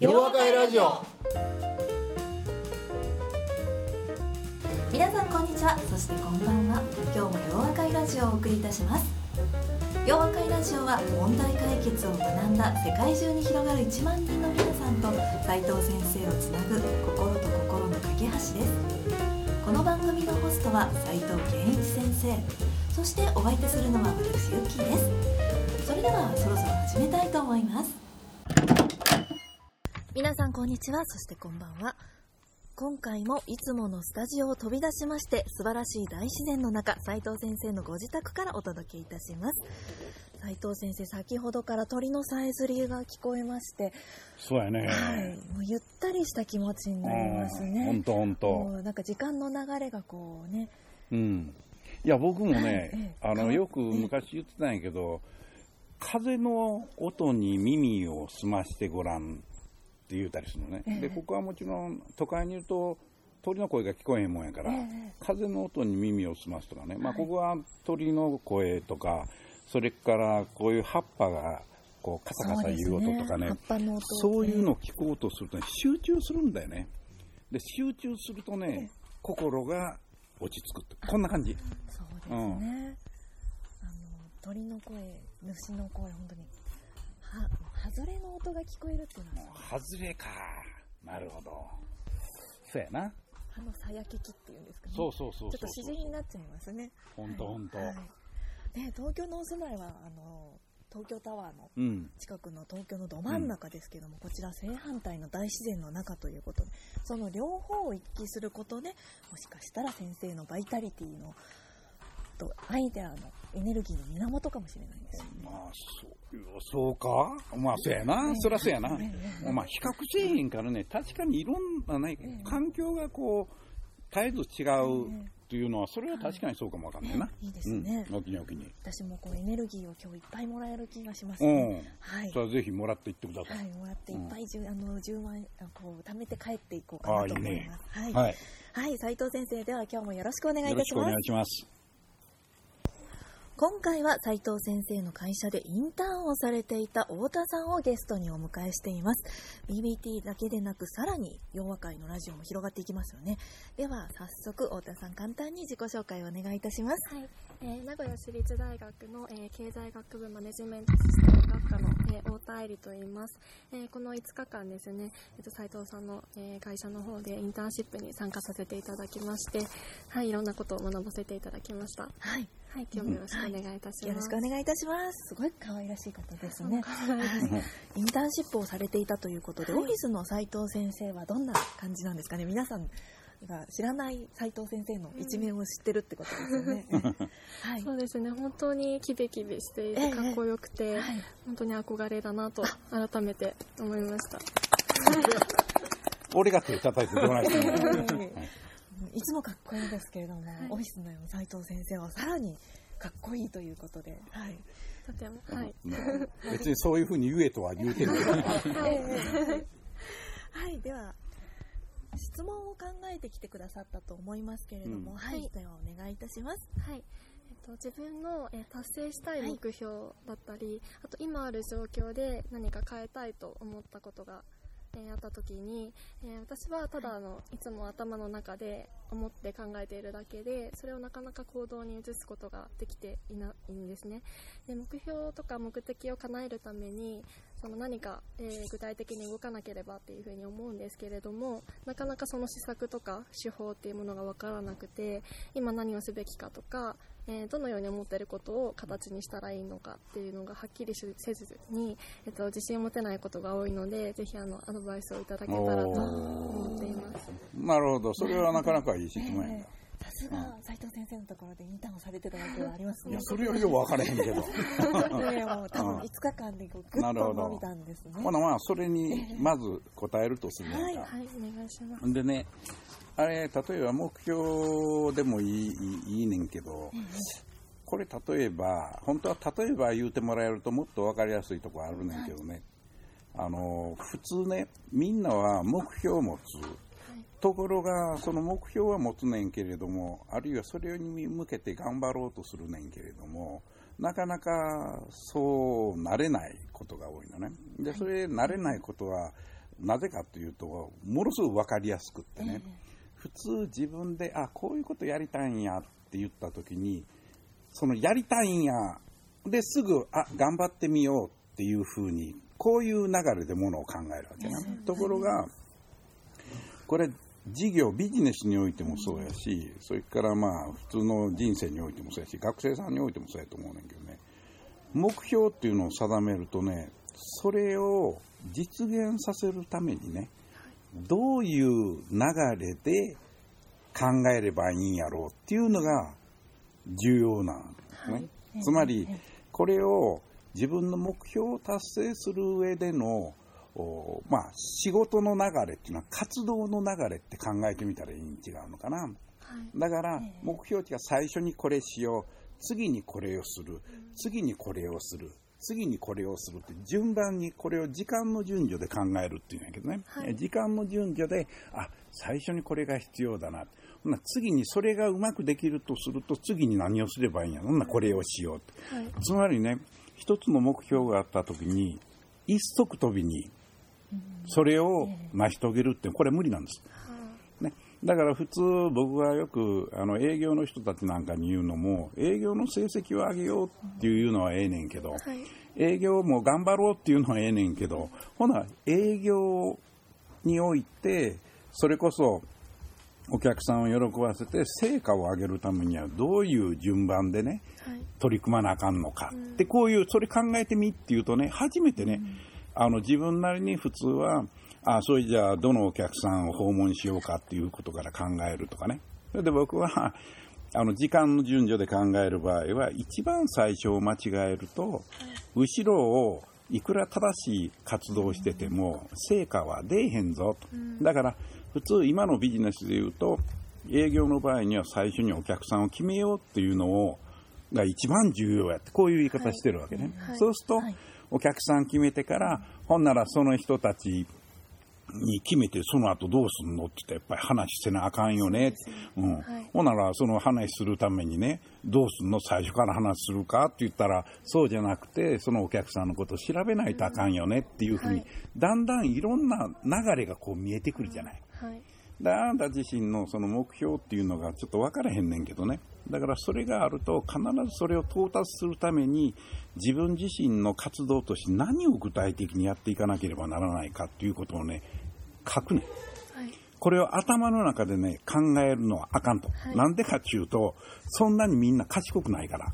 夜和会ラジオ。皆さんこんにちは。そしてこんばんは。今日も洋和会ラジオをお送りいたします。洋和会ラジオは問題解決を学んだ世界中に広がる1万人の皆さんと斉藤先生をつなぐ心と心の架け橋です。この番組のホストは斉藤健一先生。そしてお相手するのは私ゆっきーです。それではそろそろ始めたいと思います。皆さんこんにちは。そしてこんばんは。今回もいつものスタジオを飛び出しまして素晴らしい大自然の中斉藤先生のご自宅からお届けいたします。斉藤先生先ほどから鳥のさえずりが聞こえまして。そうやね。はい。もうゆったりした気持ちになりますね。ほんとほんもと。うなんか時間の流れがこうね。うん。いや、僕もはい。あの、よく昔言ってたんやけど、風の音に耳を澄ましてごらんって言うたりするのね。ええで、ここはもちろん都会にいると、鳥の声が聞こえへんもんやから、ええ風の音に耳を澄ますとかね、まあ、はいここは鳥の声とか、それからこういう葉っぱがこうカサカサ言う音とかね葉っぱの音そういうのを聞こうとすると、ね、集中するんだよね。で、集中するとね、心が落ち着くって。こんな感じ。そうですね、あの鳥の声虫の声本当にの音が聞こえるっていうのは外れか。なるほど。そうやな。歯のさやききっていうんですかねそうそうそうちょっとそう自然になっちゃいますねほんとほんと。はいね、東京のお住まいはあの東京タワーのうん。近くの東京のど真ん中ですけども、こちら正反対の大自然の中ということでその両方を行き来することでもしかしたら先生のバイタリティのとアイデアのエネルギーの源かもしれないですよね。まあ、そう、そうかまあ、そうやな。そりゃそうやな。まあ、比較せえへんからね、確かにいろんなね、環境がこう、絶えず違うっていうのは、それは確かにそうかもわかんないな。いいですねうん、おきにおきに。私もこうエネルギーを今日いっぱいもらえる気がしますね。うん。はいそれはぜひもらっていってくださ。はいい、もらっていっぱいじゅ、あの10万こう貯めて帰っていこうかなと思います。はい、はい。はい、斉藤先生では今日もよろしくお願いいたしますよろしくお願い。します。今回は斉藤先生の会社でインターンをされていた太田さんをゲストにお迎えしています。BBT だけでなくさらに洋和会のラジオも広がっていきますよね。では早速太田さん簡単に自己紹介をお願いいたします。はい、えー名古屋市立大学の、えー経済学部マネジメントシステム学科の、えー太田愛理と言います、えーこの5日間ですね、えっと斉藤さんの、えー会社の方でインターンシップに参加させていただきまして、はい、いろんなことを学ばせていただきました。はい。はい、今日もよろしくお願いいたします。よろしくお願いいたします。すごい可愛らしい方ですね、はいはい、インターンシップをされていたということで、オフィスの斉藤先生はどんな感じなんですかね。皆さんが知らない斉藤先生の一面を知ってるってことですよね、はい。そうですね、本当にキビキビしていええてかっこよくて、はい本当に憧れだなと改めて思いました。俺が手叩いてどないしてんのい。つもかっこいいですけれども、オフィスの斉藤先生はさらにかっこいいということで、はい、とても、はい。別にそういうふうに言えとは言うてるけど。はい、では質問を考えてきてくださったと思いますけれども、うんはい、はいではお願いいたします。はい。えっと、自分の、えー達成したい目標だったり、あと今ある状況で何か変えたいと思ったことが、えった時に、えー私はただあの、いつも頭の中で思って考えているだけでそれをなかなか行動に移すことができていないんですね。で目標とか目的を叶えるためにその何か、えー具体的に動かなければっていうふうに思うんですけれどもなかなかその施策とか手法っていうものが分からなくて今何をすべきかとか、えーどのように思っていることを形にしたらいいのかっていうのがはっきりしせずに、えっと、自信を持てないことが多いのでぜひあのアドバイスをいただけたらと思っています。なるほど。それはなかなかいい質問やさすが斉藤先生のところでインターンをされてたわけはありますねいや、。それよりよく分からへんけど。ねもう多分5日間でこうぐっなるほどと伸びたんですね。ほなまあ、それにまず答えるとするやんか。はい、お願いします。でね、あれ、例えば目標でもいいいいいいねんけど、これ例えば、本当は例えば言うてもらえるともっと分かりやすいところあるねんけどね、あの、普通ね、みんなは目標を持つ。ところが、その目標は持つねんけれども、あるいはそれに向けて頑張ろうとするねんけれども、なかなかそうなれないことが多いのね。で、それなれないことは、なぜかというと、ものすごく分かりやすくってね、普通自分で、あ、こういうことやりたいんやって言った時に、そのやりたいんや、ですぐ、あ、頑張ってみようっていうふうに、こういう流れでものを考えるわけな。ところが、これ、事業、ビジネスにおいてもそうやし、それからまあ、普通の人生においてもそうやし、学生さんにおいてもそうやと思うねんけどね、目標っていうのを定めるとね、それを実現させるためにね、どういう流れで考えればいいんやろうっていうのが重要なんですね。つまり、これを自分の目標を達成する上でのまあ、仕事の流れっていうのは活動の流れって考えてみたらいいに違うのかな。はい、だから、目標値が最初にこれしよう、次にこれをする、次にこれをする、次にこれをするって順番にこれを時間の順序で考えるっていうんやけどね、はい、時間の順序であ最初にこれが必要だな。ほな次にそれがうまくできるとすると次に何をすればいいんやほんなこれをしよう。って、はい、つまりね一つの目標があった時に一足飛びにそれを成し遂げるってこれ無理なんです。ね、だから普通僕がよくあの営業の人たちなんかに言うのも営業の成績を上げようっていうのはええねんけど、はい、営業も頑張ろうっていうのはええねんけどほな営業においてそれこそお客さんを喜ばせて成果を上げるためにはどういう順番でね、はい、取り組まなあかんのか、うん、でこういうそれ考えてみっていうとね初めてね、うん。あの自分なりに普通は、あそれじゃあどのお客さんを訪問しようかっていうことから考えるとかね。それで僕は、あの時間の順序で考える場合は、一番最初を間違えると、後ろをいくら正しい活動してても、成果は出えへんぞと。だから、普通今のビジネスで言うと、営業の場合には最初にお客さんを決めようっていうのを、が一番重要やって、こういう言い方してるわけね。はいはい、そうすると、はいお客さん決めてから、ほんならその人たちに決めて、その後どうすんのって言ったら、やっぱり話してなあかんよね。うん。はい、ほんなら、その話するためにね、どうすんの最初から話するかって言ったら、そうじゃなくて、そのお客さんのことを調べないとあかんよねっていうふうに、はい、だんだんいろんな流れがこう見えてくるじゃない。はいで、あなた自身のその目標っていうのがちょっと分からへんねんけどね。だからそれがあると必ずそれを到達するために自分自身の活動として何を具体的にやっていかなければならないかっていうことをね、書くね。はい、これを頭の中でね、考えるのはあかんと。はい、なんでかっていうと、そんなにみんな賢くないから。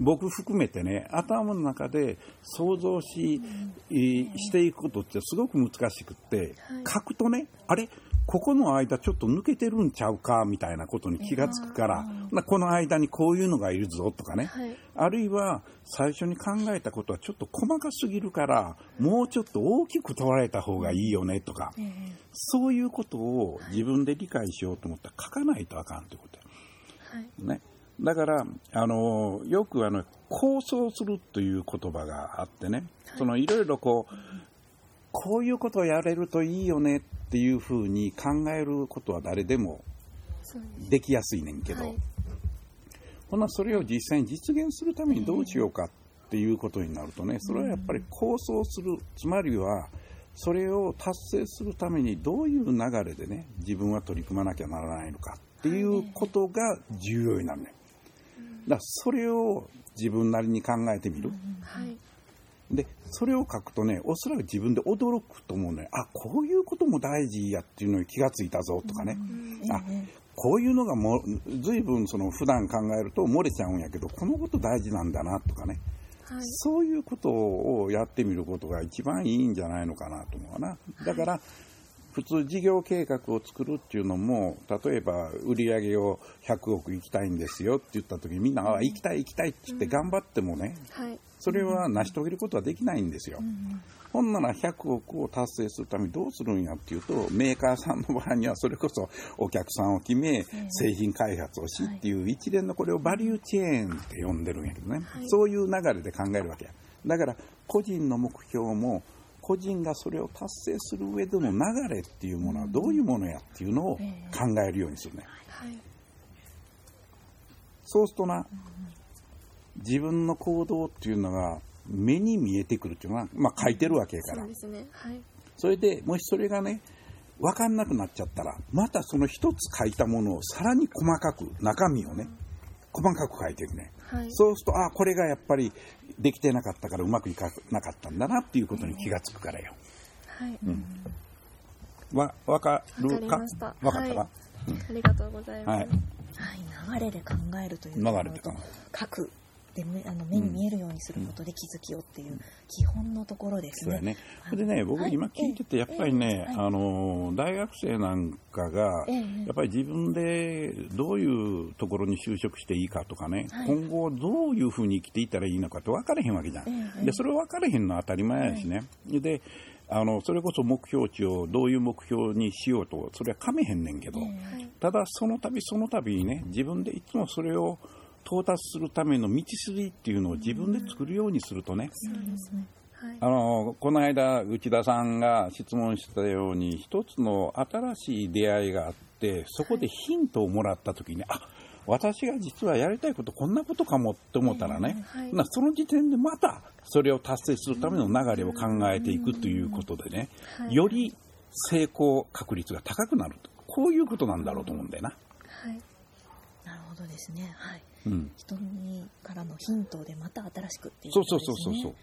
僕含めてね、頭の中で想像し、うん、していくことってすごく難しくって、はい、書くとね、あれ？ここの間ちょっと抜けてるんちゃうかみたいなことに気がつくから、この間にこういうのがいるぞとかね、はい、あるいは最初に考えたことはちょっと細かすぎるから、もうちょっと大きく捉えた方がいいよねとか、そういうことを自分で理解しようと思ったら書かないとあかんってこと。はい、ね。だから、あの、よくあの、構想するという言葉があってね、そのいろいろこう、こういうことをやれるといいよねっていうふうに考えることは誰でもできやすいねんけど、はい、ほなそれを実際に実現するためにどうしようかっていうことになるとね、それはやっぱり構想する、つまりは、それを達成するためにどういう流れでね、自分は取り組まなきゃならないのかっていうことが重要になるね。だからそれを自分なりに考えてみる。はいで、それを書くとね、おそらく自分で驚くと思うね。あ、こういうことも大事やっていうのに気がついたぞとかね。あ、こういうのがも随分その普段考えると漏れちゃうんやけど、このこと大事なんだなとかね。はい、そういうことをやってみることが一番いいんじゃないのかなと思うな。だから、普通事業計画を作るっていうのも、例えば売り上げを100億行きたいんですよって言った時にみんな、あ、行きたい行きたいって言って頑張ってもね、はい、それは成し遂げることはできないんですよ。ほんなら100億を達成するためにどうするんやっていうと、メーカーさんの場合にはそれこそお客さんを決め、製品開発をしっていう一連のこれをバリューチェーンって呼んでるんやけどね、そういう流れで考えるわけや。だから個人の目標も個人がそれを達成する上での流れっていうものはどういうものやっていうのを考えるようにするね。そうするとな、自分の行動っていうのが目に見えてくるっていうのは、まあ書いてるわけやから。そうですね。はい。それでもしそれがね分かんなくなっちゃったらまたその一つ書いたものをさらに細かく中身をね細かく書いていくね、はい。そうするとあこれがやっぱりできてなかったからうまくいかなかったんだなっていうことに気がつくからよ。はい。わ分かるか？わかりました。分かったか、はい。ありがとうございます、はい。はい、流れで考えるという流れで考える。書くで目あの目に見えるようにすることで気づきをっていう基本のところですね。そうやね。でね、僕今聞いてて、やっぱりね、ええあの、大学生なんかが、ええやっぱり自分でどういうところに就職していいかとかね、はい。今後どういうふうに生きていったらいいのかって分からへんわけじゃん。ええで、それ分からへんのは当たり前やしね。で、あの、それこそ目標値をどういう目標にしようと、それはかめへんねんけど、はい。ただその度その度にね自分でいつもそれを到達するための道筋っていうのを自分で作るようにするとね、そうですね。はい。あのこの間内田さんが質問したように一つの新しい出会いがあってそこでヒントをもらった時に、あ私が実はやりたいことこんなことかもって思ったらね、はい。なその時点でまたそれを達成するための流れを考えていくということでね、はい。より成功確率が高くなると。こういうことなんだろうと思うんだよな。はいほどですね。はい。うん、人にからのヒントでまた新しくっていうそうことそうですね。そうそう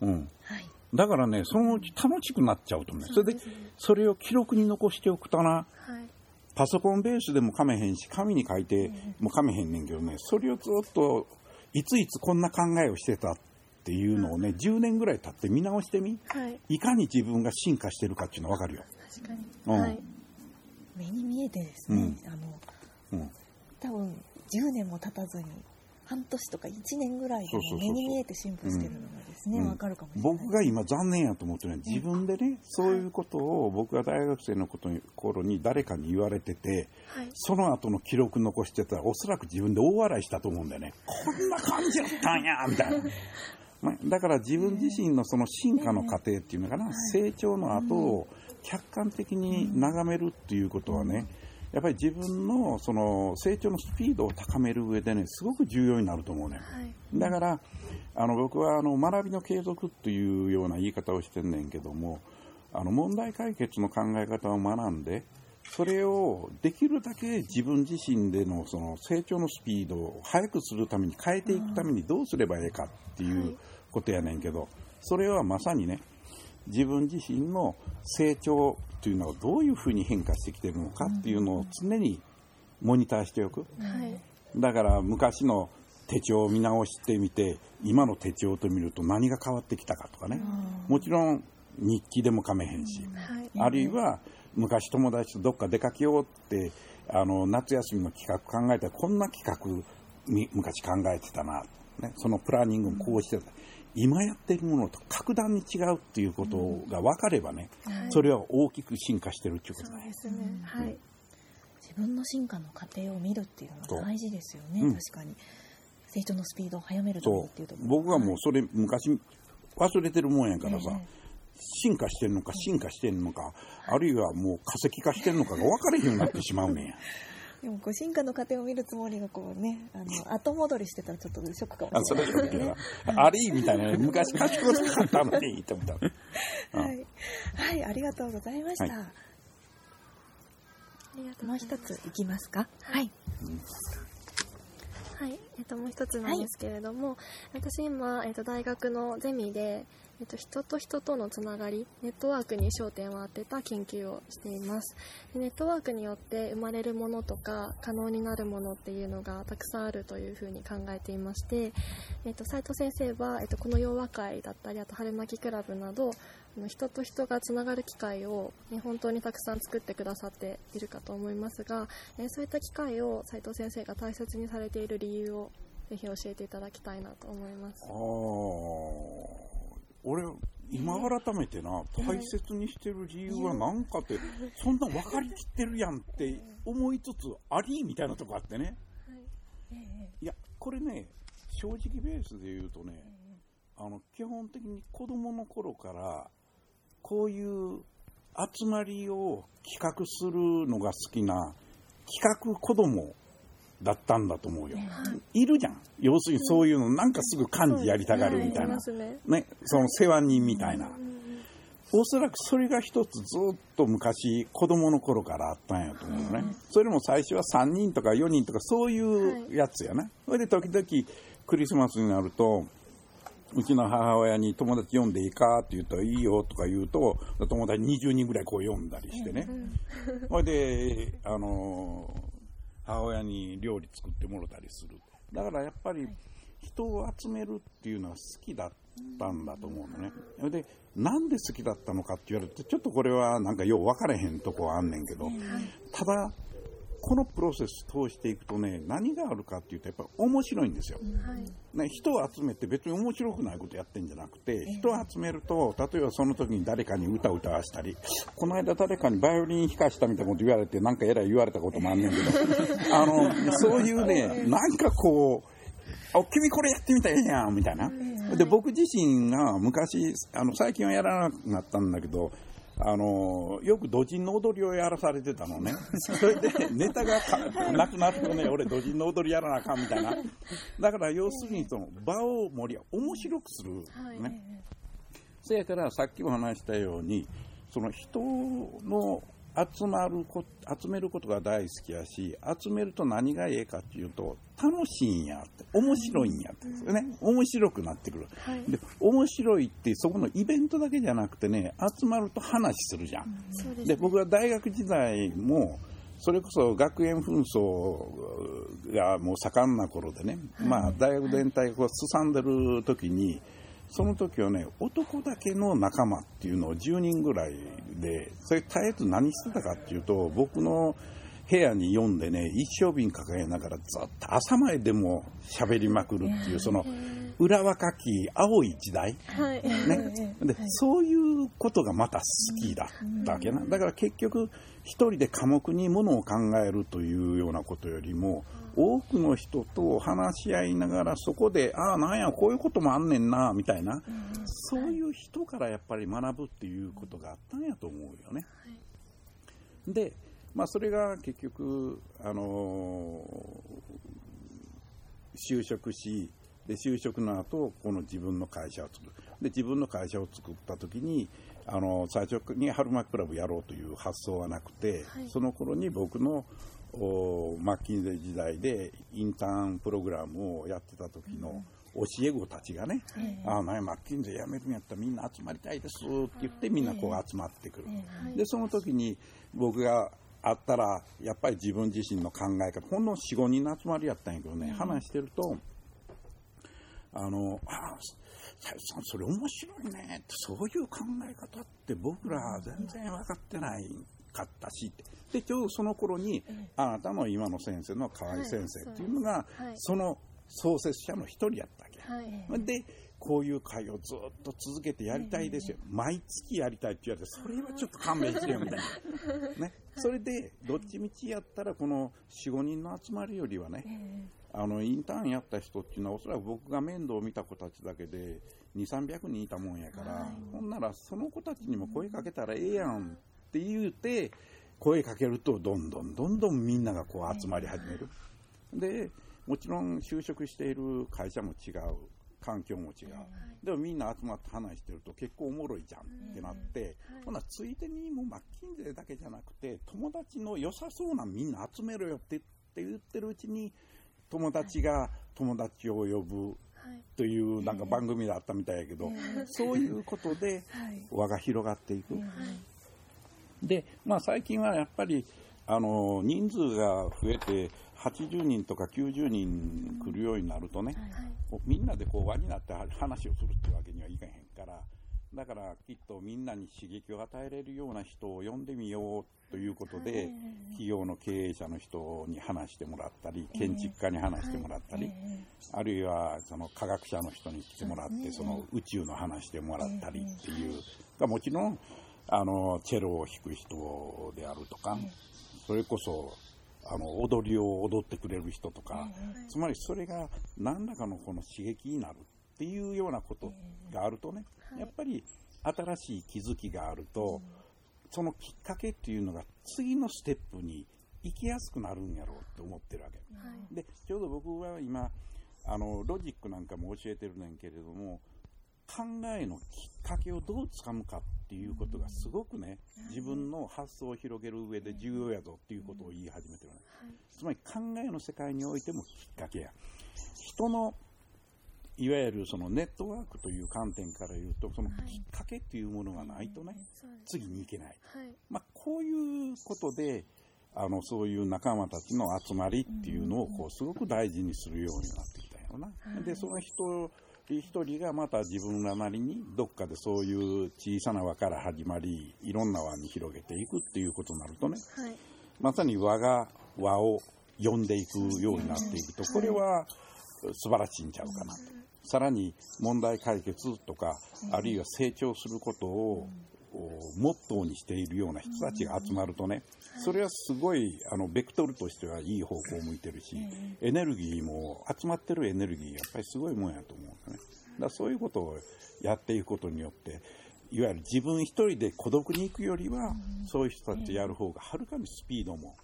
そう。うん。はい。だからね、そのうち楽しくなっちゃうと思う。それで、それを記録に残しておくとな、はいパソコンベースでもかめへんし、紙に書いてもかめへんねんけどね、それをずっと、いついつこんな考えをしてたっていうのをね、10年ぐらい経って見直してみ、はいいかに自分が進化してるかっていうのわかるよ。確かに、うんはい目に見えてですね、あのうん。多分10年も経たずに半年とか1年ぐらいで目に見えて進歩してるのがですね、かるかもしれない。僕が今残念やと思ってるのは自分でね、そういうことを僕が大学生のことに頃に誰かに言われてて、はい。その後の記録残してたら、おそらく自分で大笑いしたと思うんだよね。こんな感じだったんや みたいな。まあだから自分自身のその進化の過程っていうのかな、成長の後を客観的に眺めるっていうことはね、やっぱり自分のその成長のスピードを高める上でね、すごく重要になると思うね。はいだから、あの僕はあの学びの継続というような言い方をしてんねんけども、あの問題解決の考え方を学んで、それをできるだけ自分自身でのその成長のスピードを速くするために変えていくためにどうすればいいかっていうことやねんけど、それはまさにね、自分自身の成長というのはどういうふうに変化してきているのかっていうのを常にモニターしておく。はい。だから昔の手帳を見直してみて今の手帳と見ると何が変わってきたかとかね。もちろん日記でもかめへんし。はい。あるいは昔友達とどっか出かけようってあの夏休みの企画考えたらこんな企画み昔考えてたな、ね、そのプランニングもこうしてた今やってるものと格段に違うっていうことが分かればね、はい。それは大きく進化してるっていうことだね。そうですね。はい。自分の進化の過程を見るっていうのは大事ですよね、そううん。確かに。成長のスピードを速めるっていうとこう僕はもうそれ昔忘れてるもんやからさ、え進化してんのか進化してんのか、あるいはもう化石化してんのかが分かれへんようになってしまうねんや。でもこう進化の過程を見るつもりがこうね、あの 後戻りしてたらちょっとショックかあもしそれないですけどね。はあれみたいなね、昔賢かったのにって思った。う んはい、はい、ありがとうございました。はいありがとうもう一ついきますか？はい。はい、えっと、もう一つなんですけれども、私今、えっと、大学のゼミで、えっと、人と人とのつながり、ネットワークに焦点を当てた研究をしています。でネットワークによって生まれるものとか、可能になるものっていうのがたくさんあるというふうに考えていまして、えっと、斉藤先生は、えっと、この洋和会だったり、あと春巻きクラブなど、人と人がつながる機会を、ね、本当にたくさん作ってくださっているかと思いますが、えそういった機会を斉藤先生が大切にされている理由をぜひ教えていただきたいなと思います。俺、今改めてな、大切にしてる理由は何かって、そんな分かりきってるやんって思いつつ、ありみたいなとこあってね。い。や、これね、正直ベースで言うとね、あの基本的に子供の頃から、こういう集まりを企画するのが好きな企画子供だったんだと思うよ。いるじゃん。要するにそういうの、なんかすぐ漢字やりたがるみたいな。ねね、その世話人みたいな。おそらくそれが一つずっと昔、子供の頃からあったんやと思うね。それも最初は3人とか4人とかそういうやつやな。それで時々クリスマスになると、うちの母親に友達呼んでいいかって言ったらいいよとか言うと、友達20人ぐらいこう呼んだりしてね。それで、あの、母親に料理作ってもろたりする。だからやっぱり人を集めるっていうのは好きだったんだと思うのね。で、なんで好きだったのかって言われると、ちょっとこれはなんかよう分からへんとこはあんねんけど、ただ、このプロセス通していくとね、何があるかっていうと、やっぱり面白いんですよ。ね、人を集めて別に面白くないことやってんじゃなくて、人を集めると、例えばその時に誰かに歌を歌わしたり、この間誰かにバイオリン弾かしたみたいなこと言われて、なんかえらい言われたこともあんねんけど、あの、そういうね、なんかこう、あ、君これやってみたらええやん、みたいな。で、僕自身が昔、あの、最近はやらなくなったんだけど、あの、よく土人の踊りをやらされてたのね。それで、ネタがなくなるとね、俺土人の踊りやらなあかんみたいな。だから要するにその場を盛り面白くする。ね。そやからさっきも話したように、その人の集まるこ集めることが大好きやし、集めると何がええかっていうと、楽しいんやって、面白いんやってですよね。面白くなってくる。はいで、面白いって、そこのイベントだけじゃなくてね、集まると話するじゃん。そうですで、僕は大学時代も、それこそ学園紛争がもう盛んな頃でね、まあ大学全体がこうすさんでる時に、その時はね、男だけの仲間っていうのを10人ぐらいで、それ絶えず何してたかっていうと、僕の部屋に読んでね、一生瓶抱えながらずっと朝まででも喋りまくるっていう、その裏若き青い時代。はい。ね、でそういうことがまた好きだったわけな、だから結局一人で寡黙にものを考えるというようなことよりも多くの人と話し合いながらそこでああなんやこういうこともあんねんなみたいな、そういう人からやっぱり学ぶっていうことがあったんやと思うよね。で、まあ、それが結局、あのー就職し、で就職の後この自分の会社を作る。で自分の会社を作った時にあの最初に春巻クラブやろうという発想はなくて、はい。その頃に僕のおマッキンゼー時代でインターンプログラムをやってた時の教え子たちがね、ああ、なんやマッキンゼー辞めるんやったらみんな集まりたいですって言ってみんなこう集まってくる。で、その時に僕が会ったら、やっぱり自分自身の考え方、ほんの4、5人の集まりやったんやけどね、話してると、あの、あさゆさん、それ面白いねって、そういう考え方って僕ら全然分かってないかったしって。で、ちょうどその頃に、あなたの今の先生の河合先生っていうのが、はい。その創設者の一人やったわけ。はい。で、こういう会をずっと続けてやりたいですよ。毎月やりたいって言われて、それはちょっと勘弁してよ、みたいな。ね。それで、どっちみちやったら、この4、5人の集まりよりはね、あの、インターンやった人っていうのは、おそらく僕が面倒を見た子たちだけで、2、300人いたもんやから、ほんなら、その子たちにも声かけたらええやんって言うて、声かけると、どんどんどんどんみんながこう集まり始める。で、もちろん就職している会社も違う。環境も違う。でもみんな集まって話してると結構おもろいじゃんってなって、ほなついでにもうマッキンゼーだけじゃなくて、友達の良さそうなみんな集めろよって言ってるうちに、友達が友達を呼ぶはいというなんか番組だったみたいやけど、そういうことで輪が広がっていく。で、まあ最近はやっぱり、あの、人数が増えて、80人とか90人来るようになるとね、こうみんなでこう輪になって話をするっていうわけにはいかへんから、だからきっとみんなに刺激を与えれるような人を呼んでみようということで、企業の経営者の人に話してもらったり、建築家に話してもらったり、あるいはその科学者の人に来てもらって、その宇宙の話してもらったりっていう、がもちろん、あの、チェロを弾く人であるとか、それこそ、あの、踊りを踊ってくれる人とか、つまりそれが何らかのこの刺激になるっていうようなことがあるとね、やっぱり新しい気づきがあると、そのきっかけっていうのが次のステップに行きやすくなるんやろうって思ってるわけ。で、ちょうど僕は今、あの、ロジックなんかも教えてるねんけれども、考えのきっかけをどうつかむかっていうことがすごくね、自分の発想を広げる上で重要やぞっていうことを言い始めてるね。つまり考えの世界においてもきっかけや。人のいわゆるそのネットワークという観点から言うと、そのきっかけっていうものがないとね、次に行けない。はいまあ、こういうことで、あの、そういう仲間たちの集まりっていうのを、こう、すごく大事にするようになってきたんやろな。で、その人、一人がまた自分らなりにどっかでそういう小さな輪から始まり、いろんな輪に広げていくっていうことになるとね、はいまさに輪が輪を呼んでいくようになっていくと、これは素晴らしいんちゃうかなと。さらに問題解決とか、あるいは成長することを、おモットーにしているような人たちが集まるとね、それはすごい、あの、ベクトルとしてはいい方向を向いてるし、エネルギーも、集まってるエネルギー、やっぱりすごいもんやと思うんだね。だからそういうことをやっていくことによって、いわゆる自分一人で孤独に行くよりは、そういう人たちとやる方がはるかにスピードも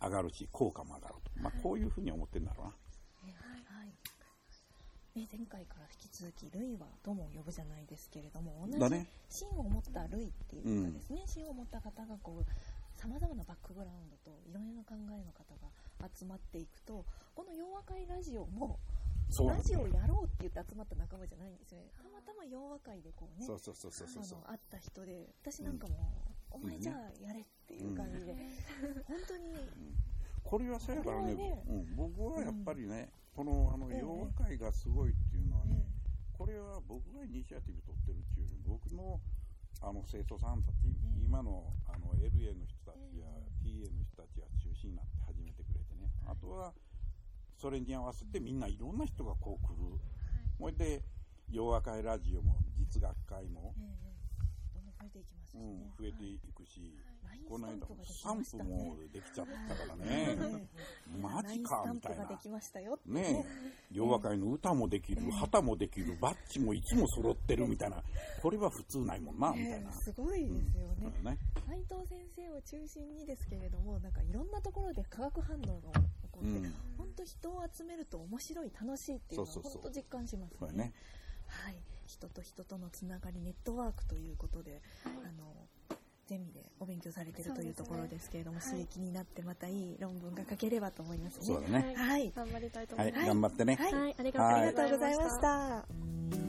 上がるし、効果も上がると。まあ、こういうふうに思ってるんだろうな。はい。ね、前回から引き続き、ルイは友を呼ぶじゃないですけれども、同じ芯を持ったルイっていうかですね、芯を持った方がこう、さまざまなバックグラウンドといろいろな考えの方が集まっていくと、この洋和会ラジオも、ラそうなんだジオをやろうって言って集まった仲間じゃないんですよね。たまたま洋和会でこうね、そうそうそうそうそうそう。あの会った人で、私なんかも、お前じゃあやれっていう感じで、本当に、これはそうやからねねうん、僕はやっぱりね、このあのええ。洋和会がすごいっていうのはね、えこれは僕がイニシアティブ取ってるっていうより僕のあの生徒さんたち、今のあの LA の人たちや TA の人たちが中心になって始めてくれてね、あとはそれに合わせてみんないろんな人がこう来る、それで洋和会ラジオも実学会も、ええ。えどんどん増えていきますしうんね。、増えていくし、はいこの間ススタンプもできちゃったからえね、えマジかみたいな。ねえ、洋和会の歌もできる、旗もできる、バッジもいつも揃ってるみたいな、これは普通ないもんな、みたいな。すごいですよね。ね。斉藤先生を中心にですけれども、なんかいろんなところで化学反応が起こって、うん。本当人を集めると面白い、楽しいっていうのはそうそうそう。本当実感しますね。はい、人と人とのつながり、ネットワークということで、あのゼミでお勉強されているというところですけれども、刺激になってまたいい論文が書ければと思いますね。そうだね。はい頑張りたいとはい、思います。頑張ってね。はいありがとうございまし。た。